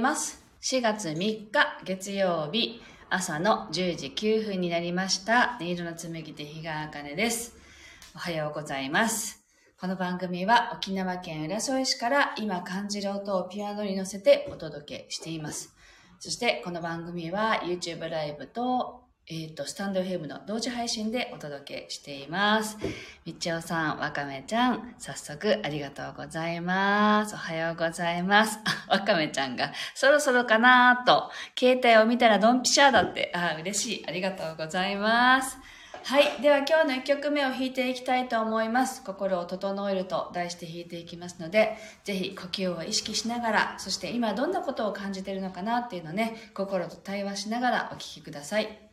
ます。4月3日月曜日朝の10時9分になりました。音色の紡手日川茜です。おはようございます。この番組は沖縄県浦添市から今感じる音をピアノに乗せてお届けしています。そしてこの番組は YouTube ライブとえっ、と、スタンド FM の同時配信でお届けしています。みちおさん、わかめちゃん、早速ありがとうございます。おはようございます。わかめちゃんが、そろそろかなと、携帯を見たらドンピシャーだって、あ、嬉しい。ありがとうございます。はい。では今日の1曲目を弾いていきたいと思います。心を整えると題して弾いていきますので、ぜひ呼吸を意識しながら、そして今どんなことを感じているのかなっていうのをね、心と対話しながらお聴きください。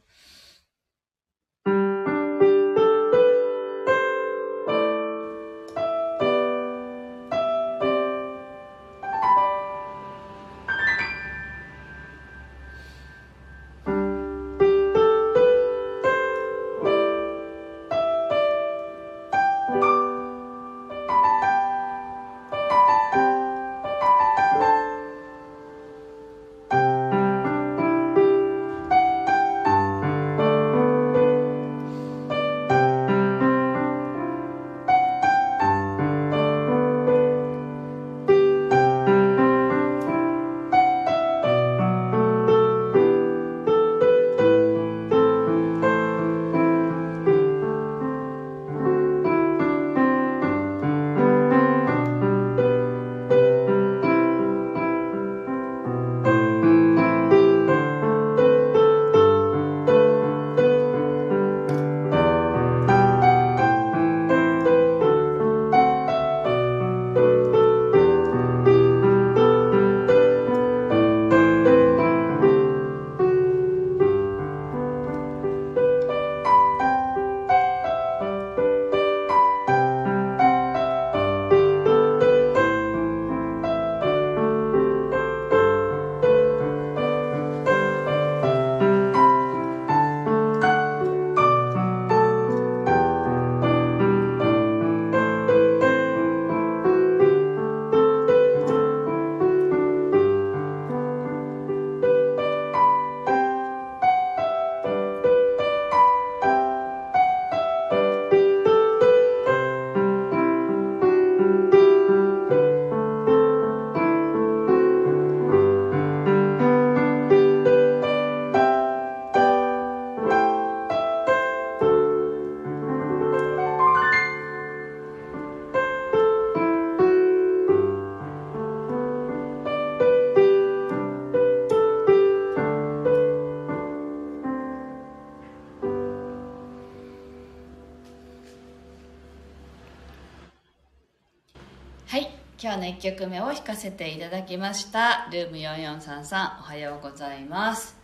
今日の1曲目を弾かせていただきました。ルーム4433、おはようございます。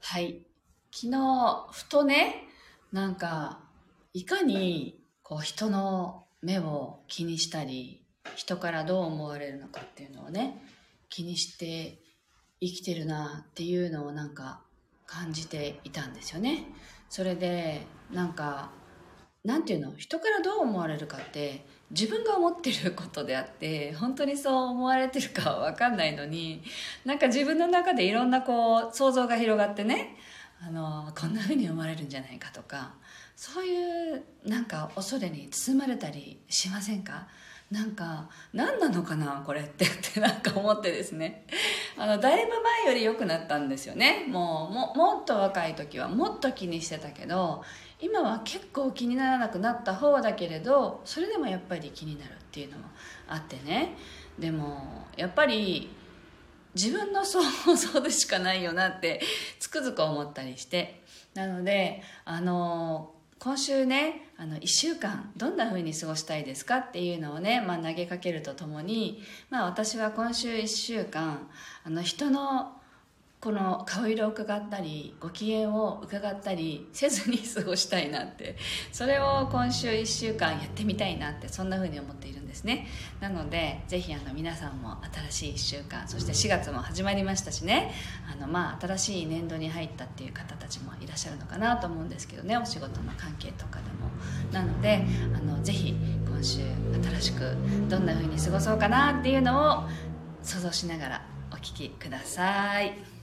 はい。昨日、ふとね、なんか、いかに、こう、人の目を気にしたり、人からどう思われるのかっていうのをね、気にして生きてるなっていうのをなんか感じていたんですよね。それで、なんか、なんていうの？人からどう思われるかって自分が思ってることであって本当にそう思われてるかは分かんないのになんか自分の中でいろんなこう想像が広がってねあのこんな風に思われるんじゃないかとかそういうなんか恐れに包まれたりしませんか？なんか何なのかなこれってってなんか思ってですね。あのだいぶ前より良くなったんですよね。もうももっと若い時はもっと気にしてたけど今は結構気にならなくなった方だけれどそれでもやっぱり気になるっていうのもあってね。でもやっぱり自分の想像でしかないよなってつくづく思ったりして。なのであの今週ねあの1週間どんな風に過ごしたいですかっていうのをね、まあ、投げかけるとともに、まあ、私は今週1週間あの人のこの顔色を伺ったりご機嫌を伺ったりせずに過ごしたいなってそれを今週1週間やってみたいなってそんな風に思っているんですねなのでぜひあの皆さんも新しい1週間そして4月も始まりましたしねあのまあ新しい年度に入ったっていう方たちもいらっしゃるのかなと思うんですけどねお仕事の関係とかでもなのであのぜひ今週新しくどんな風に過ごそうかなっていうのを想像しながらお聴きくださ。い。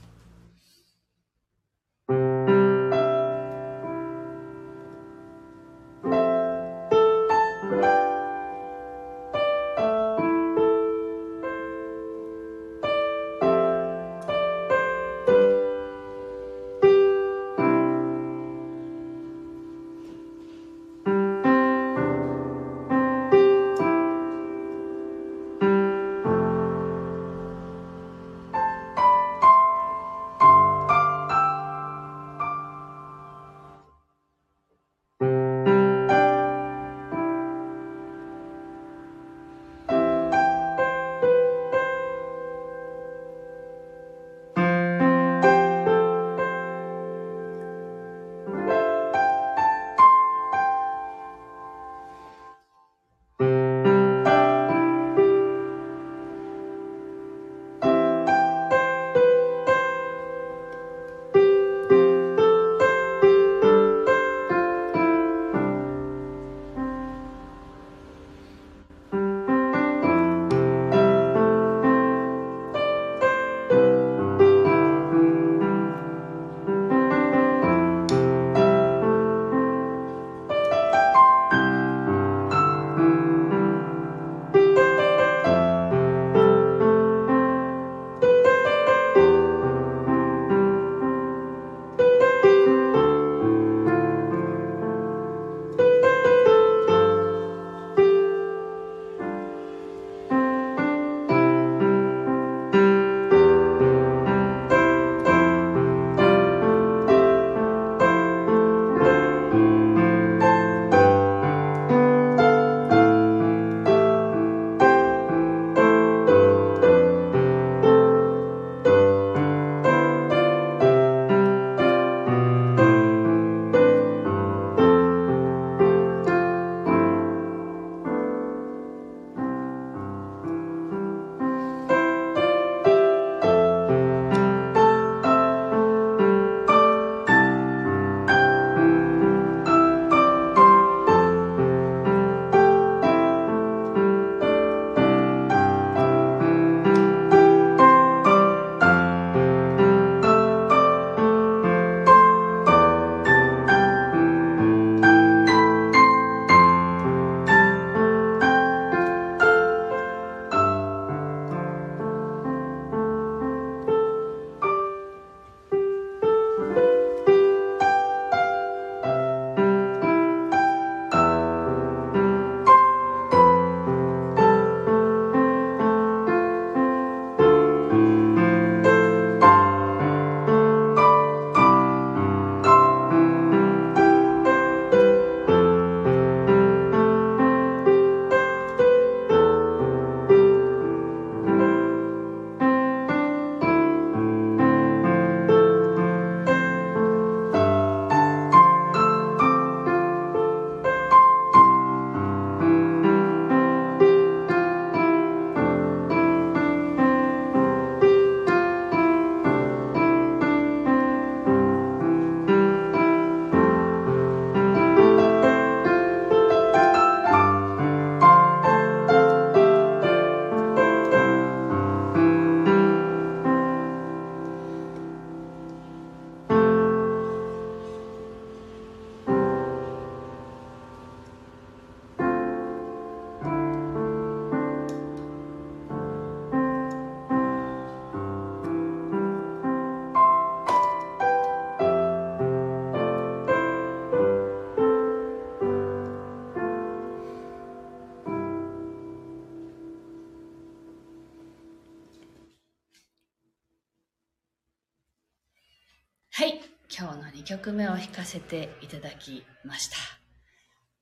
今日の2曲目を弾かせていただきました。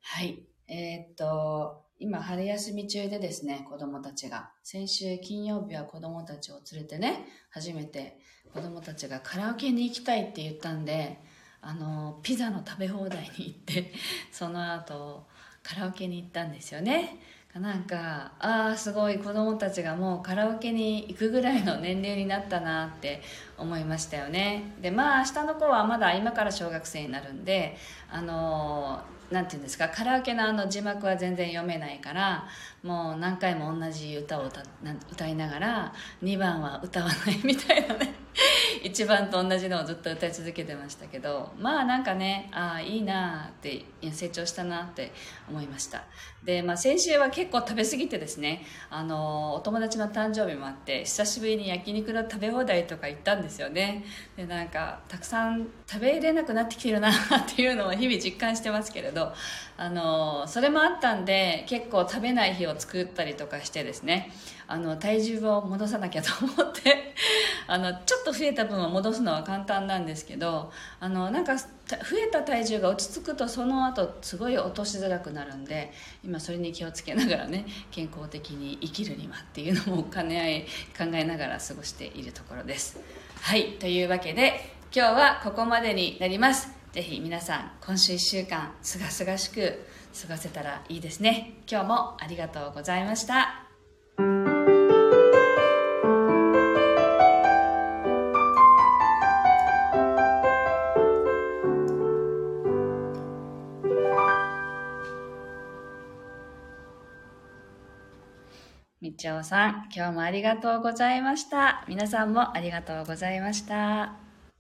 はい。えー、っと、今春休み中でですね、子供たちが。先週金曜日は子供たちを連れてね、初めて子供たちがカラオケに行きたいって言ったんで、あの、ピザの食べ放題に行って、その後、カラオケに行ったんですよね。なんかああすごい子供たちがもうカラオケに行くぐらいの年齢になったなって思いましたよね。でまあ下の子はまだ今から小学生になるんであのなんていうんですかカラオケのあの字幕は全然読めないからもう何回も同じ歌を歌歌いながら2番は歌わないみたいなね。1番と同じのをずっと歌い続けてましたけどまあなんかねああいいなって成長したなって思いました。で、まあ、先週は結構食べ過ぎてですねあのお友達の誕生日もあって久しぶりに焼肉の食べ放題とか行ったんですですよね。でなんかたくさん食べれなくなってきてるなっていうのを日々実感してますけれどあのそれもあったんで結構食べない日を作ったりとかしてですね。あの体重を戻さなきゃと思って あのちょっと増えた分を戻すのは簡単なんですけどあのなんか増えた体重が落ち着くとその後すごい落としづらくなるんで今それに気をつけながらね健康的に生きるにはっていうのも兼ね合い考えながら過ごしているところです。はいというわけで今日はここまでになります。ぜひ皆さん今週1週間すがすがしく過ごせたらいいですね。今日もありがとうございました。さん、今日もありがとうございました。皆さんもありがとうございました。